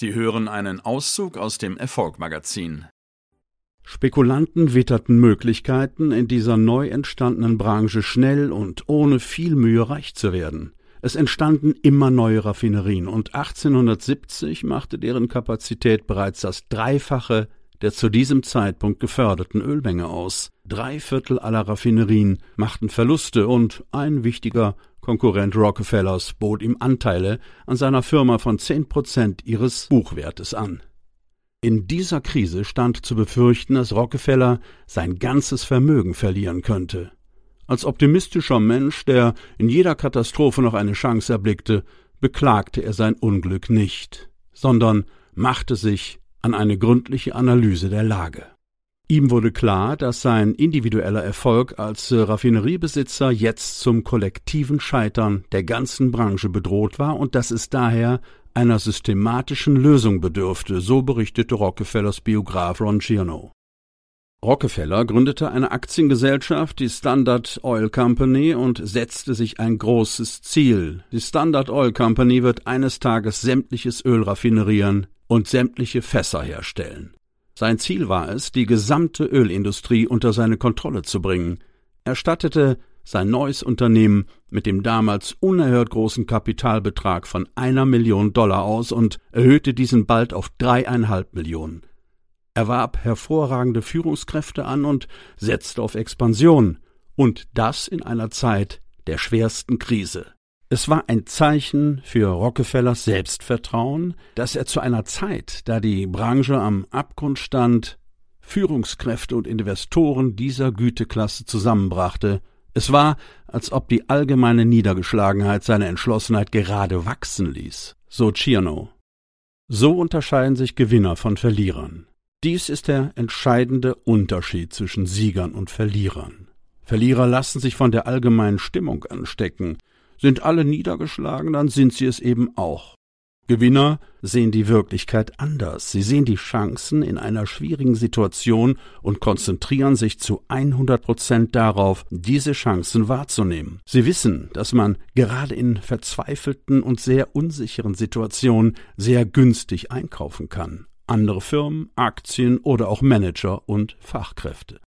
Sie hören einen Auszug aus dem Erfolgmagazin. Spekulanten witterten Möglichkeiten, in dieser neu entstandenen Branche schnell und ohne viel Mühe reich zu werden. Es entstanden immer neue Raffinerien und 1870 machte deren Kapazität bereits das Dreifache der zu diesem Zeitpunkt geförderten Ölmenge aus. Drei Viertel aller Raffinerien machten Verluste und ein wichtiger Konkurrent Rockefellers bot ihm Anteile an seiner Firma von zehn Prozent ihres Buchwertes an. In dieser Krise stand zu befürchten, dass Rockefeller sein ganzes Vermögen verlieren könnte. Als optimistischer Mensch, der in jeder Katastrophe noch eine Chance erblickte, beklagte er sein Unglück nicht, sondern machte sich an eine gründliche Analyse der Lage. Ihm wurde klar, dass sein individueller Erfolg als Raffineriebesitzer jetzt zum kollektiven Scheitern der ganzen Branche bedroht war und dass es daher einer systematischen Lösung bedürfte, so berichtete Rockefellers Biograf Ron Chernow. Rockefeller gründete eine Aktiengesellschaft, die Standard Oil Company, und setzte sich ein großes Ziel. Die Standard Oil Company wird eines Tages sämtliches Öl raffinerieren, und sämtliche Fässer herstellen. Sein Ziel war es, die gesamte Ölindustrie unter seine Kontrolle zu bringen. Er stattete sein neues Unternehmen mit dem damals unerhört großen Kapitalbetrag von einer Million Dollar aus und erhöhte diesen bald auf dreieinhalb Millionen. Er warb hervorragende Führungskräfte an und setzte auf Expansion, und das in einer Zeit der schwersten Krise. Es war ein Zeichen für Rockefellers Selbstvertrauen, dass er zu einer Zeit, da die Branche am Abgrund stand, Führungskräfte und Investoren dieser Güteklasse zusammenbrachte. Es war, als ob die allgemeine Niedergeschlagenheit seine Entschlossenheit gerade wachsen ließ. So Ciano. So unterscheiden sich Gewinner von Verlierern. Dies ist der entscheidende Unterschied zwischen Siegern und Verlierern. Verlierer lassen sich von der allgemeinen Stimmung anstecken, sind alle niedergeschlagen, dann sind sie es eben auch. Gewinner sehen die Wirklichkeit anders. Sie sehen die Chancen in einer schwierigen Situation und konzentrieren sich zu 100 Prozent darauf, diese Chancen wahrzunehmen. Sie wissen, dass man gerade in verzweifelten und sehr unsicheren Situationen sehr günstig einkaufen kann. Andere Firmen, Aktien oder auch Manager und Fachkräfte.